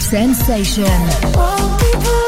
Sensation.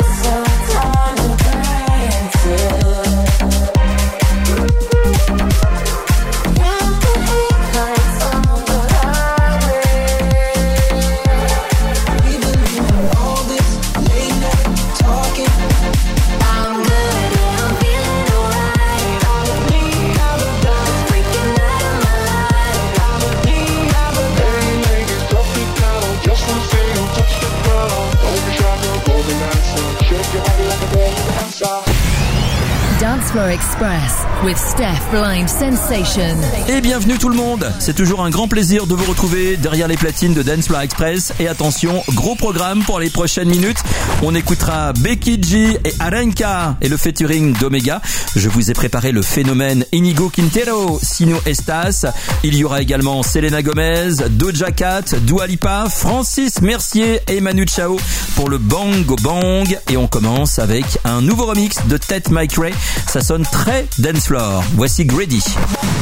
Floor Express with Steph Blind Sensation. Et bienvenue tout le monde C'est toujours un grand plaisir de vous retrouver derrière les platines de Dance Floor Express. Et attention, gros programme pour les prochaines minutes. On écoutera Becky G et Arenka et le featuring d'Omega. Je vous ai préparé le phénomène Inigo Quintero, Sino Estas. Il y aura également Selena Gomez, Doja Cat, Dua Lipa, Francis Mercier et Manu Chao pour le Bang Bang. Et on commence avec un nouveau remix de Ted Mike Ray. Ça sonne très dance floor. Voici Grady.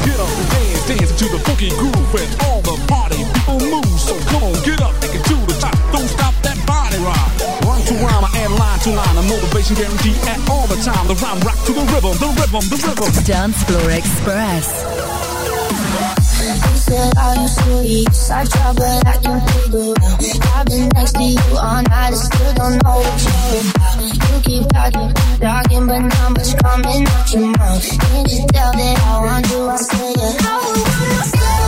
Get up dance, dance to the funky groove and all the party people move. So come on, get up, take it to the top. Don't stop that body rock. Run to rhyme and line to line, a motivation guarantee at all the time. The rhyme rock to the rhythm, the rhythm, the rhythm. Dance Floor Express. said all you sweet I try but I can figure out I've been next to you all night I still don't know what you're about You keep talking, talking But not much coming out your mouth. Can't you tell that I want you I say I want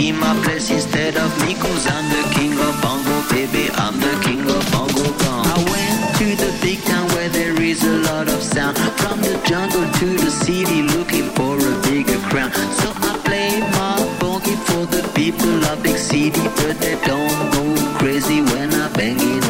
in my place instead of me Cause I'm the king of bongo, baby, I'm the king of bongo gone I went to the big town where there is a lot of sound. From the jungle to the city looking for a bigger crown. So I play my bongo for the people of big city But they don't go crazy when I bang it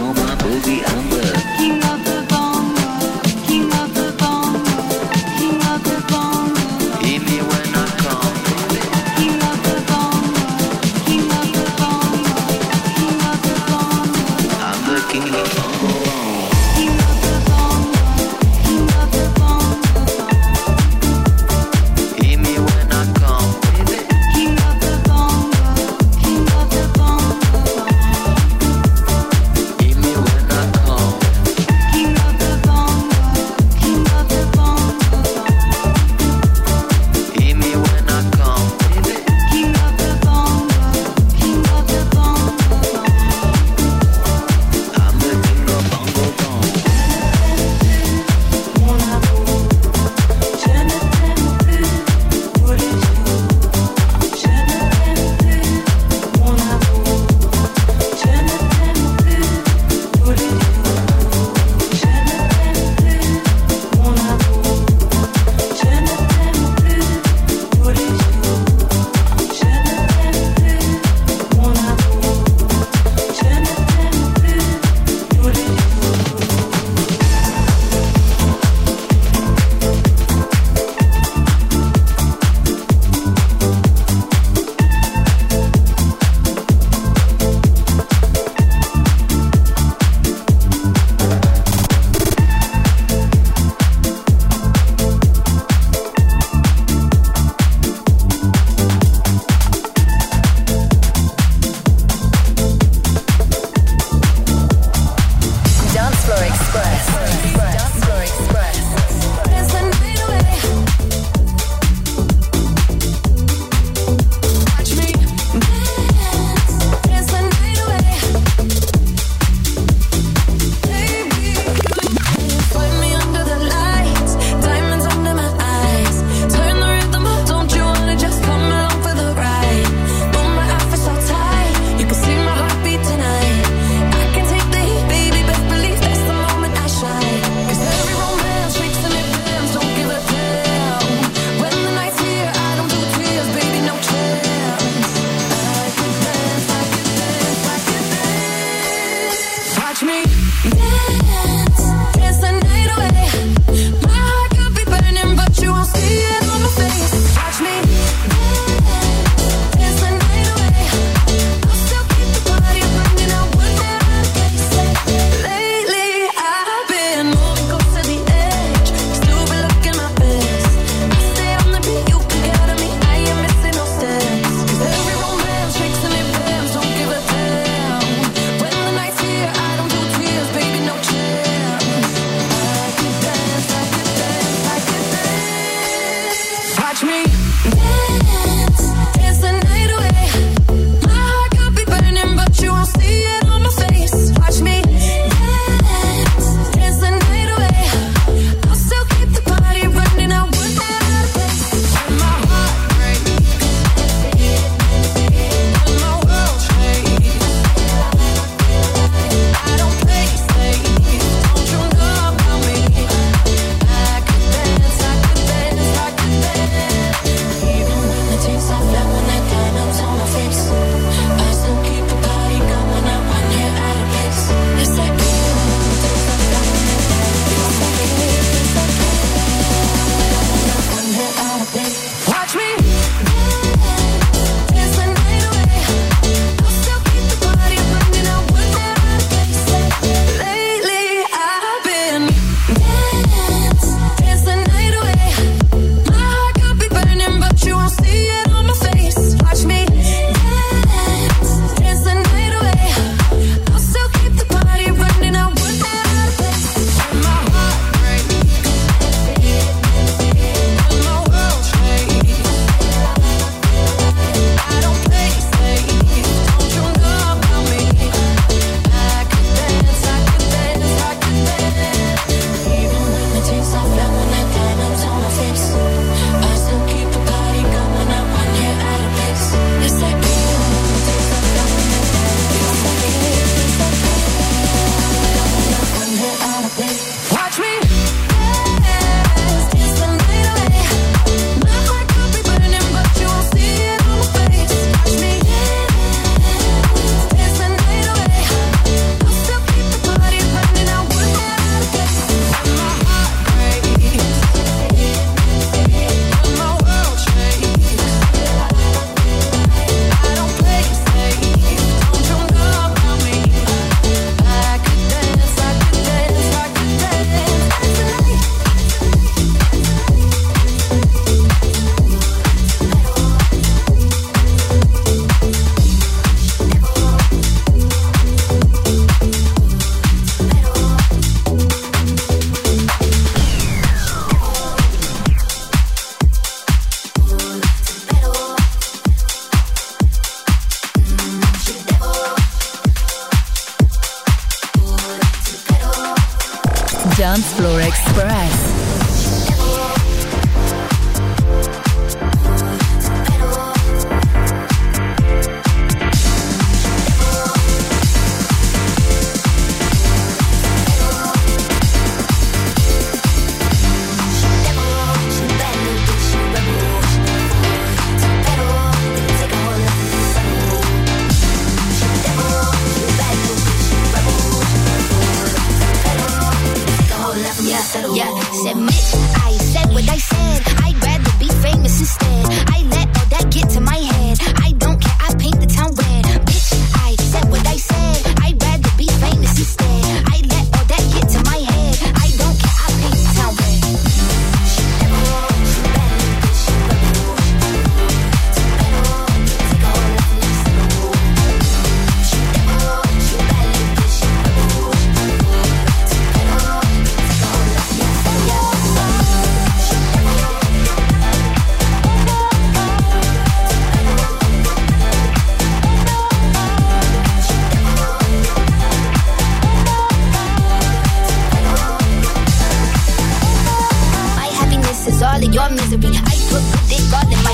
Put dick the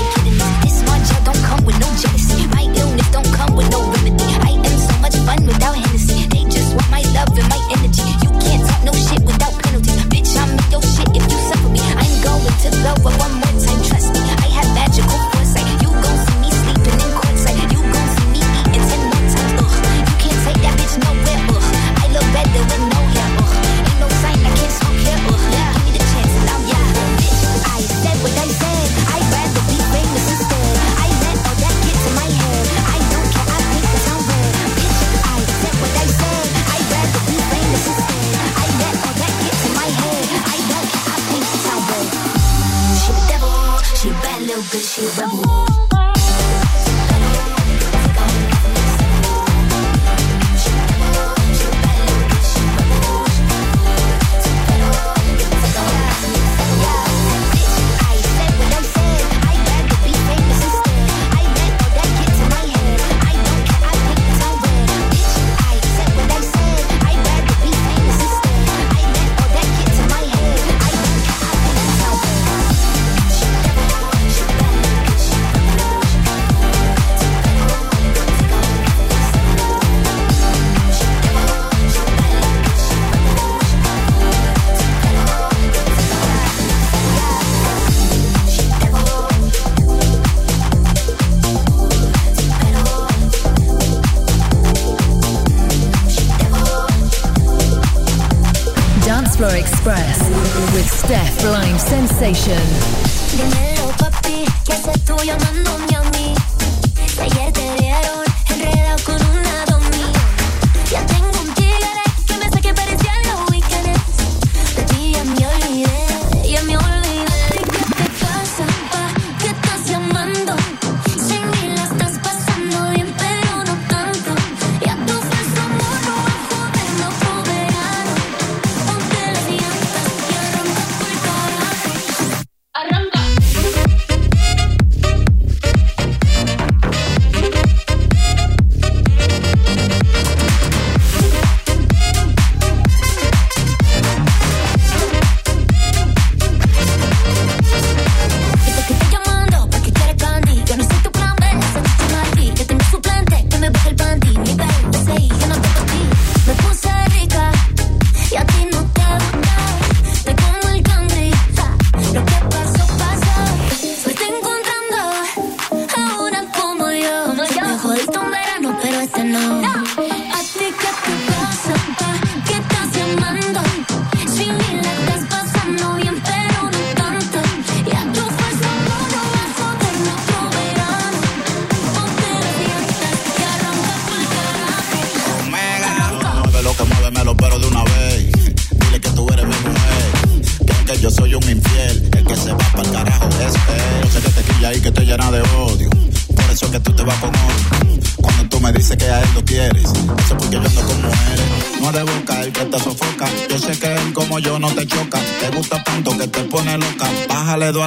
Dinero, papi, que haces tú llamándome a mí. Si ayer te vi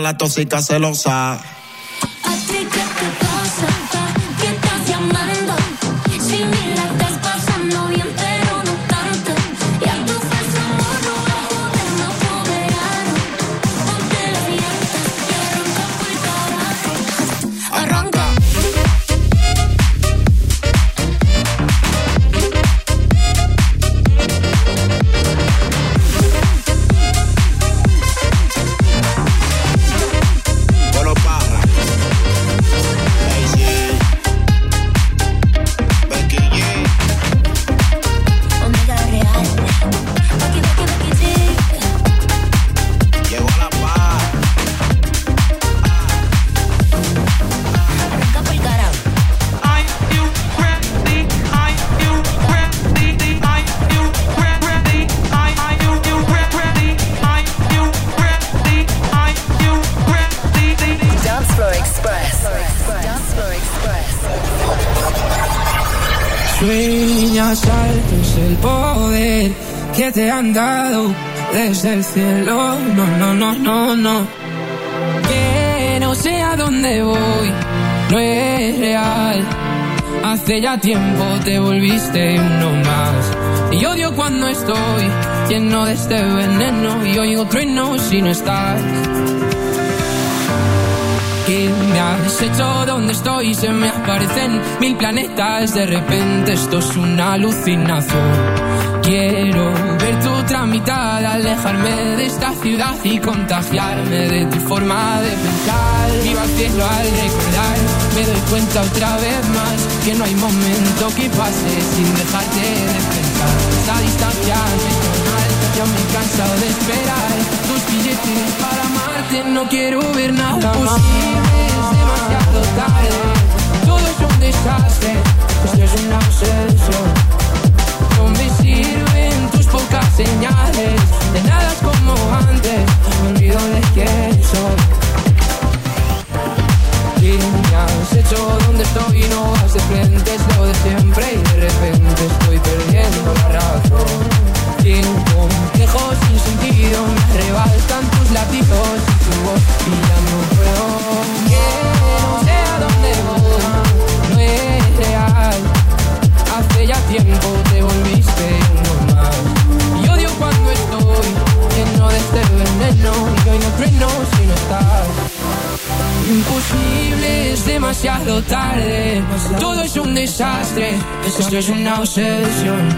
la tóxica celosa. del cielo. No, no, no, no, no. Que no sé a dónde voy, no es real. Hace ya tiempo te volviste uno más. Y odio cuando estoy lleno de este veneno y oigo trueno si no estás alquimia. Has hecho donde estoy, se me aparecen mil planetas. De repente esto es una alucinación. Quiero ver tu tramitar, alejarme de esta ciudad y contagiarme de tu forma de pensar. Viva al cielo al recordar, me doy cuenta otra vez más que no hay momento que pase sin dejarte de pensar. Esta distancia es ya me he cansado de esperar. Tus billetes para Marte, no quiero ver nada después. Imposible, es demasiado tarde. Todo es un desastre, esto es una obsesión.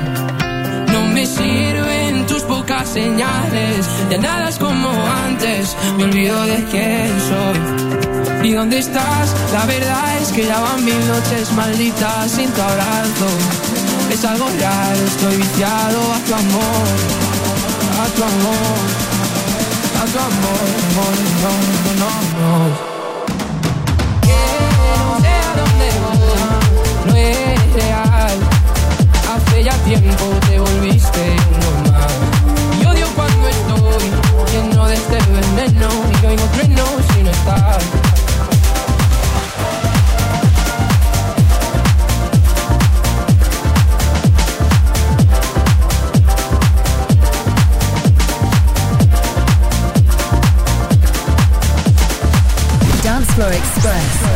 No me sirven tus pocas señales, ya nada es como antes. Me olvido de quién soy. ¿Y dónde estás? La verdad es que ya van mil noches malditas sin tu abrazo. Es algo real, estoy viciado a tu amor, a tu amor, a tu amor, no, no, no. no sé a dónde vas, no es real. Hace ya tiempo te volviste normal. Y odio cuando estoy lleno de este veneno y oigo trueno si no estás. Express.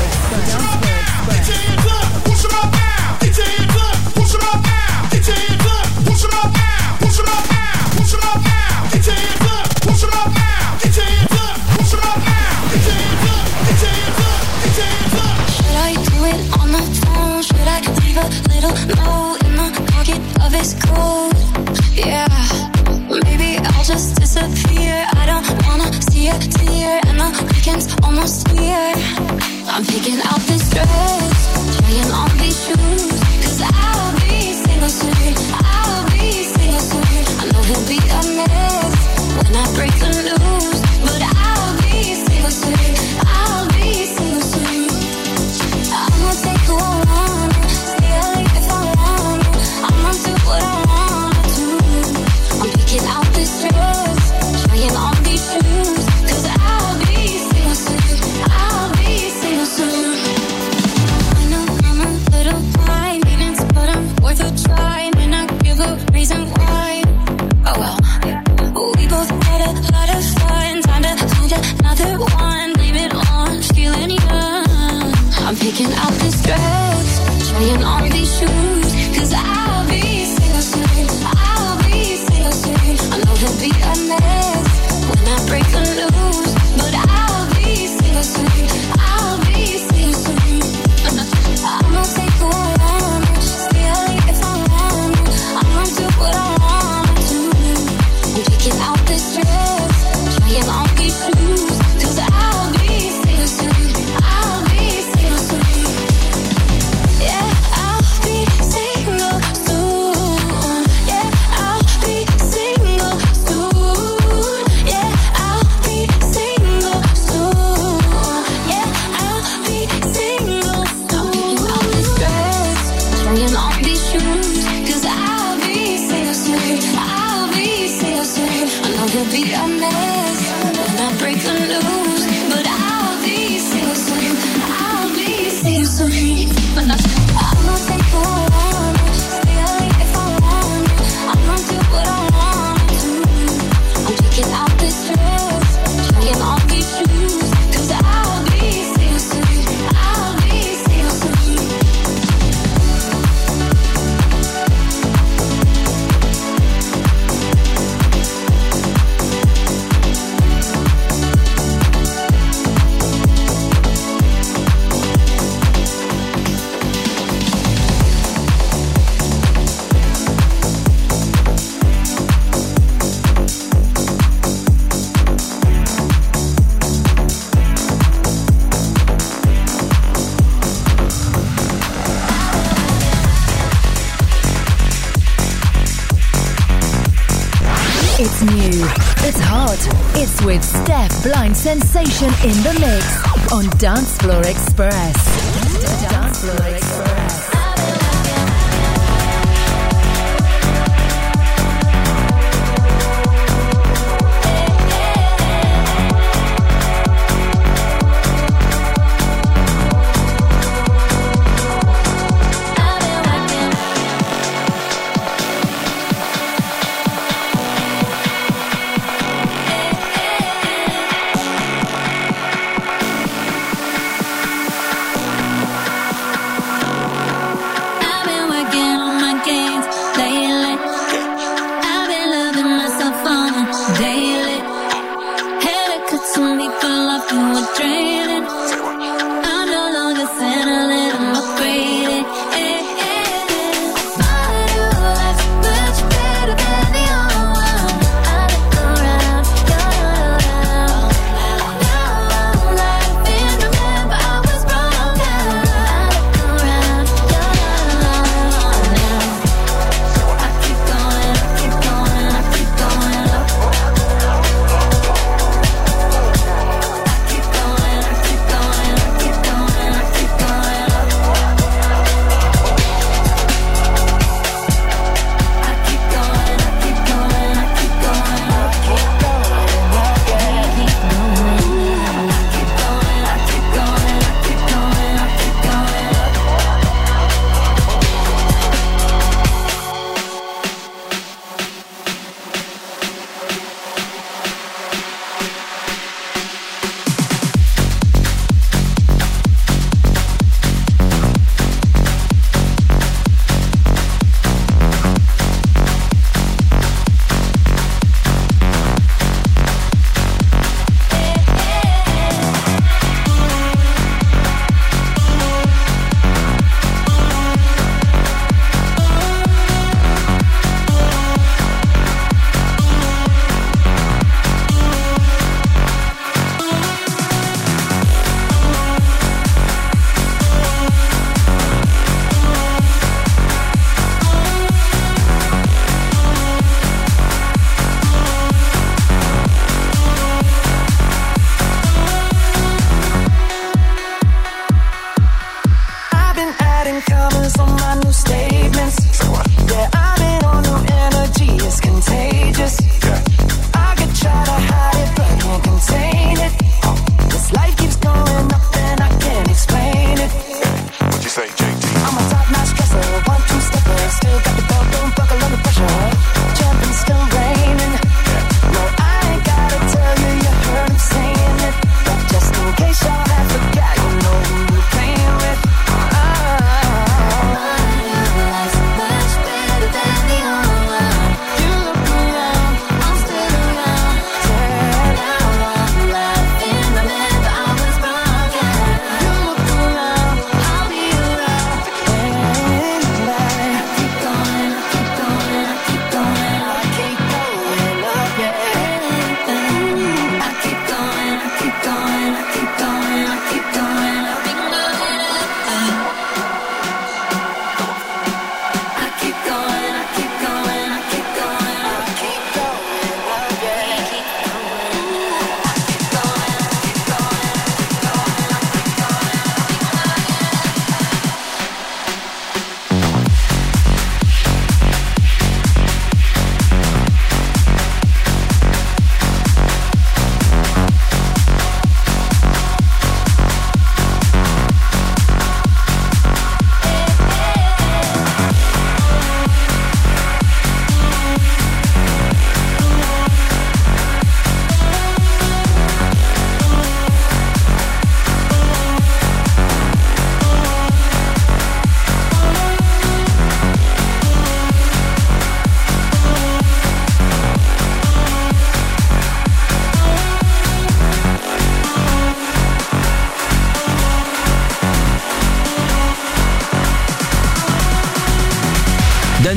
Sensation in the mix on Dance Floor Express.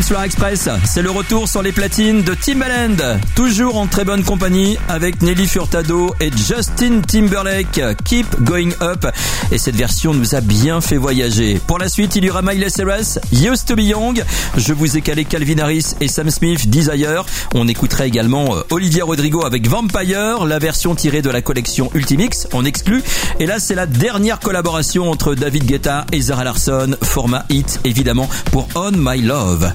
Floor Express, c'est le retour sur les platines de Timbaland. Toujours en très bonne compagnie avec Nelly Furtado et Justin Timberlake. Keep Going Up. Et cette version nous a bien fait voyager. Pour la suite, il y aura Miley Cyrus, Used to be Young. Je vous ai calé Calvin Harris et Sam Smith, Desire. On écoutera également euh, Olivia Rodrigo avec Vampire, la version tirée de la collection Ultimix, en exclut. Et là, c'est la dernière collaboration entre David Guetta et Zara Larson, format hit évidemment pour On My Love.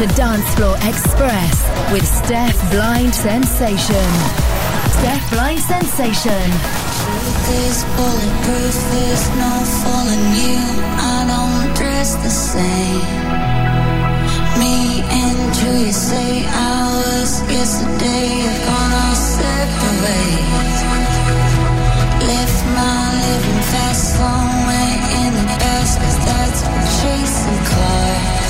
To Dance Floor Express with Steph Blind Sensation. Steph Blind Sensation. Truth is bulletproof, there's no fooling you. I don't dress the same. Me and you, you say hours yesterday have gone our separate ways. Left my living fast in the past, cause that's what chasing cars.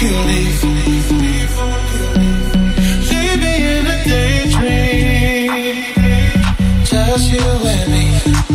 you leave. Leave me in a daydream, just you and me.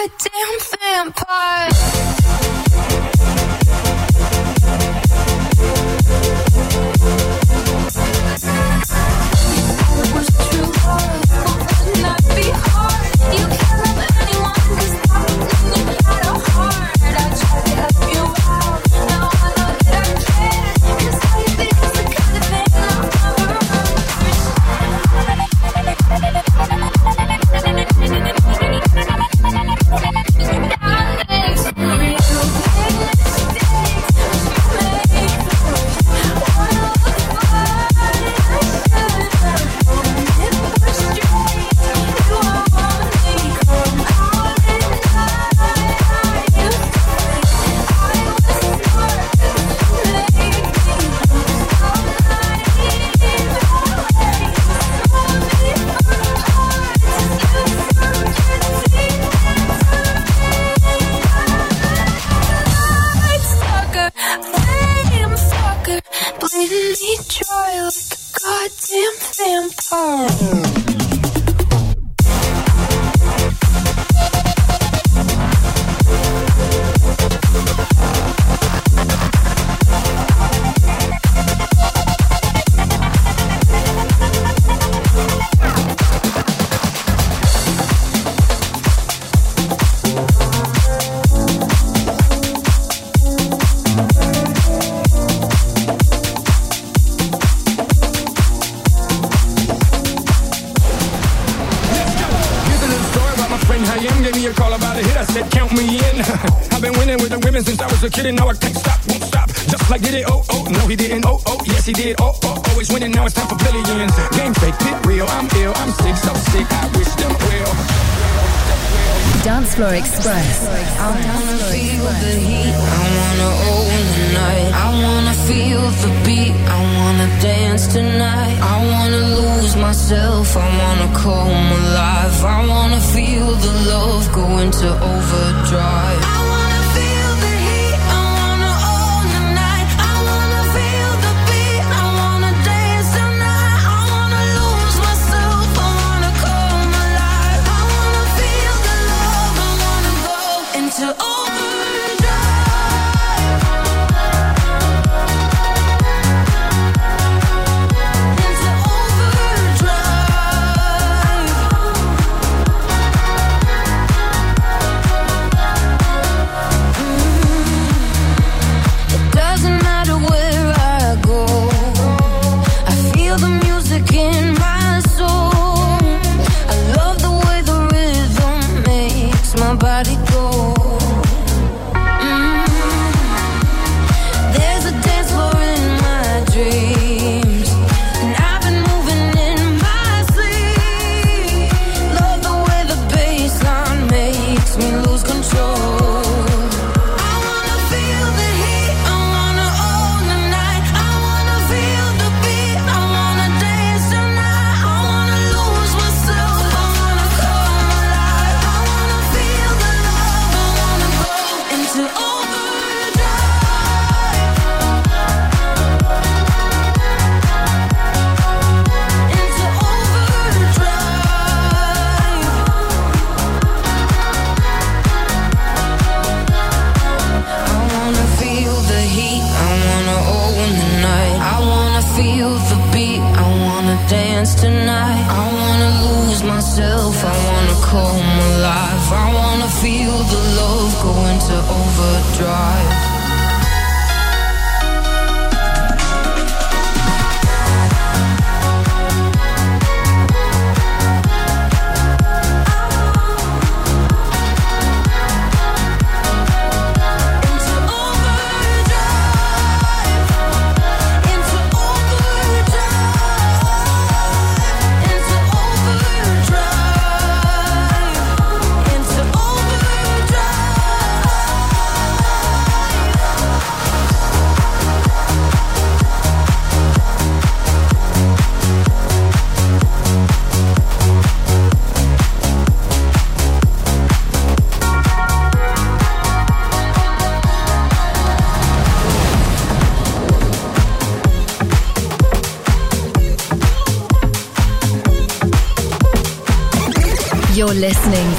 goddamn vampire. contest said, count me in. I've been winning with the women since I was a kid and now I can't stop, won't stop. Just like did it, oh, oh, no he didn't, oh, oh, yes he did, oh, oh, always winning, now it's time for billions. Game fake, pit real, I'm ill, I'm sick, so sick, I wish them well. Dance Floor Express. Our Dance the heat. I wanna own the night. I wanna feel the beat. I wanna dance tonight. I wanna lose myself. I wanna come alive. I wanna feel the love go into overdrive.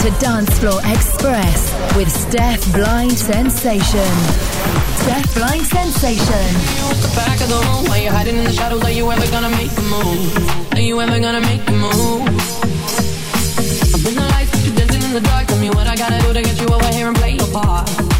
to Dance Floor Express with Steph Blind Sensation. Steph Blind Sensation. The back of the room, why you hiding in the shadows? Are you ever gonna make a move? Are you ever gonna make a move? I've been the lights, but you're dancing in the dark. Tell me what I gotta do to get you over here and play your part.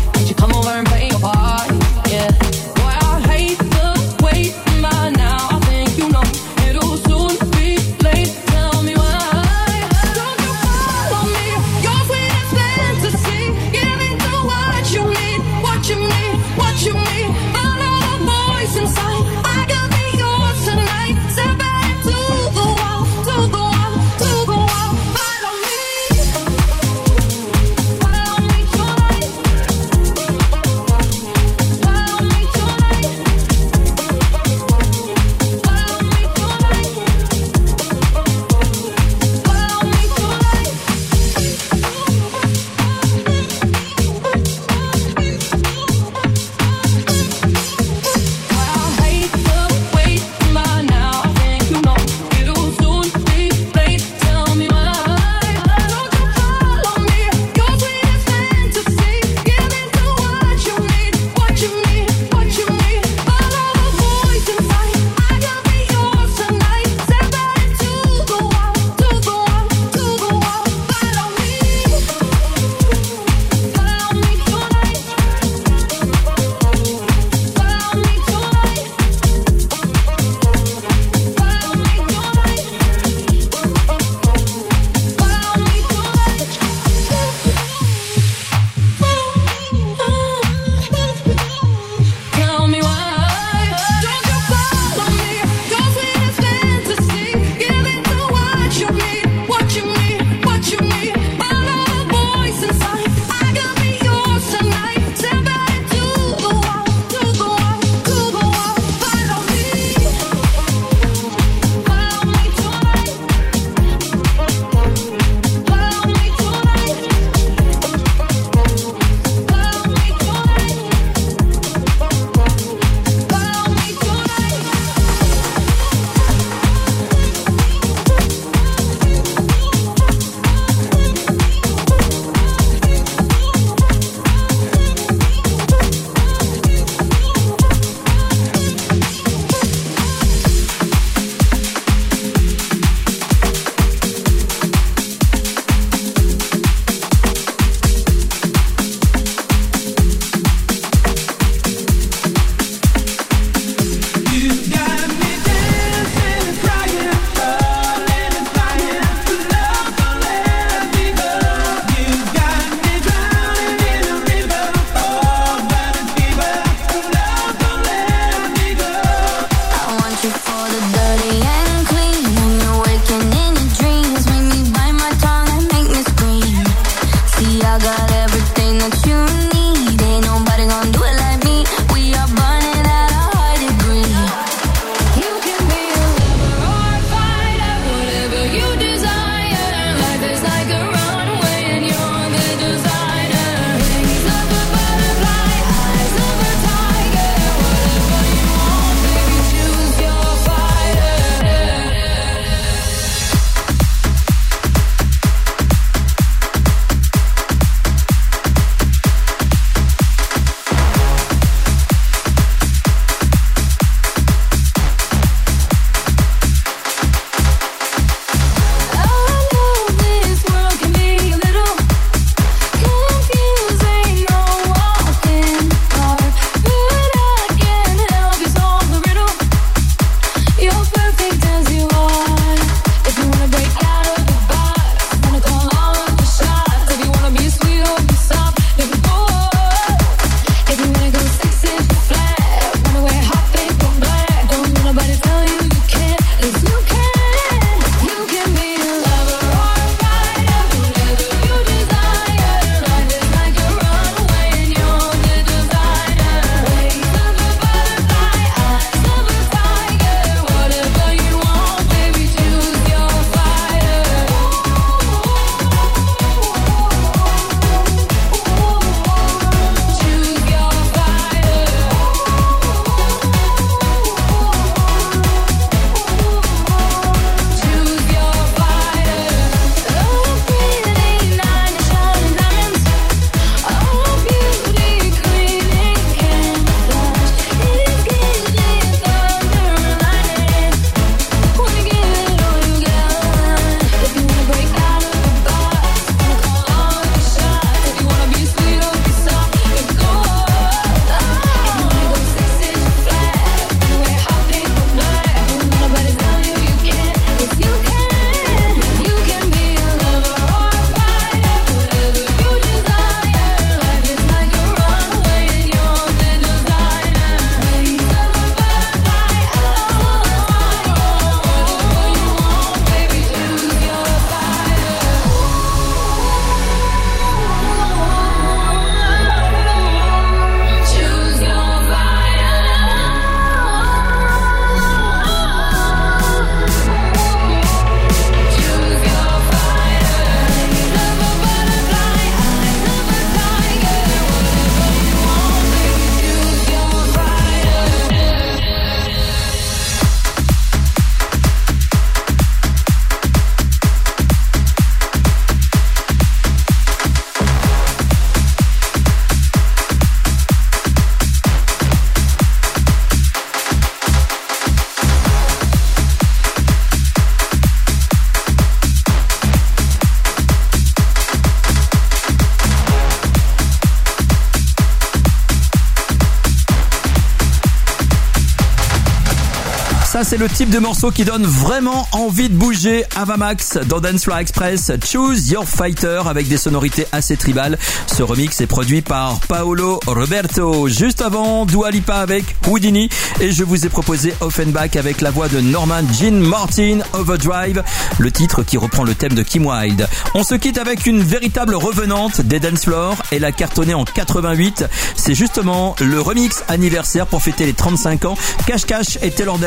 c'est le type de morceau qui donne vraiment envie de bouger. Avamax dans Dance Floor Express, Choose Your Fighter avec des sonorités assez tribales. Ce remix est produit par Paolo Roberto. Juste avant, Dualipa avec Houdini et je vous ai proposé Offenbach avec la voix de Norman Jean Martin, Overdrive, le titre qui reprend le thème de Kim Wilde. On se quitte avec une véritable revenante des Dance Floor et la cartonnée en 88. C'est justement le remix anniversaire pour fêter les 35 ans. Cash Cash et Taylor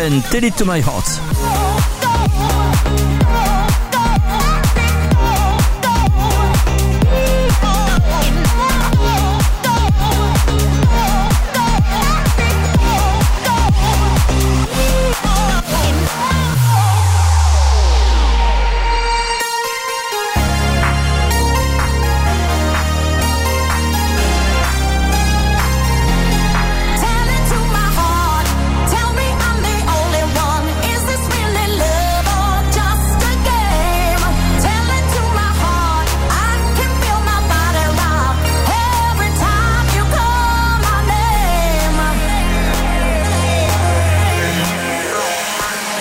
to my heart.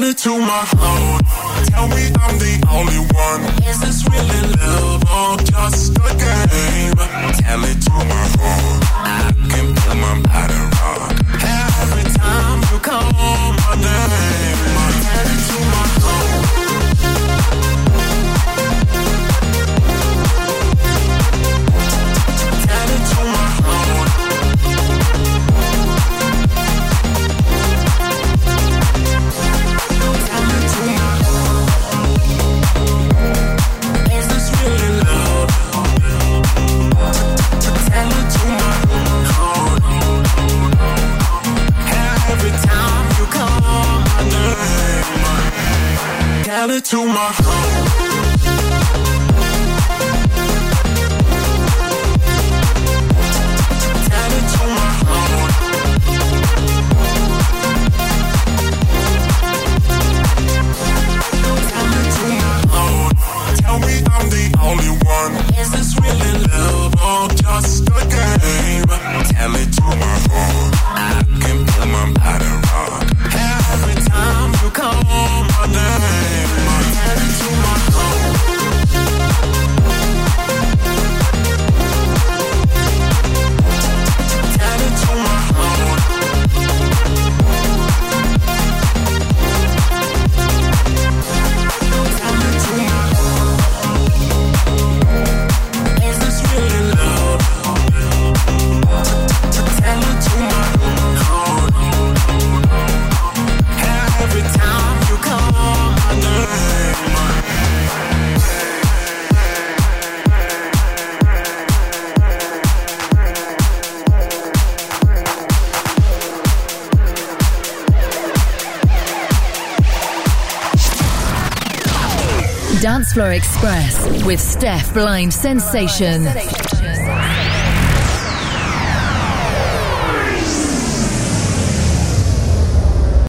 solid to my heart. Tell me I'm the only one. Is this really love or just a game? Tell it to my heart. Express with Steph Blind Sensation.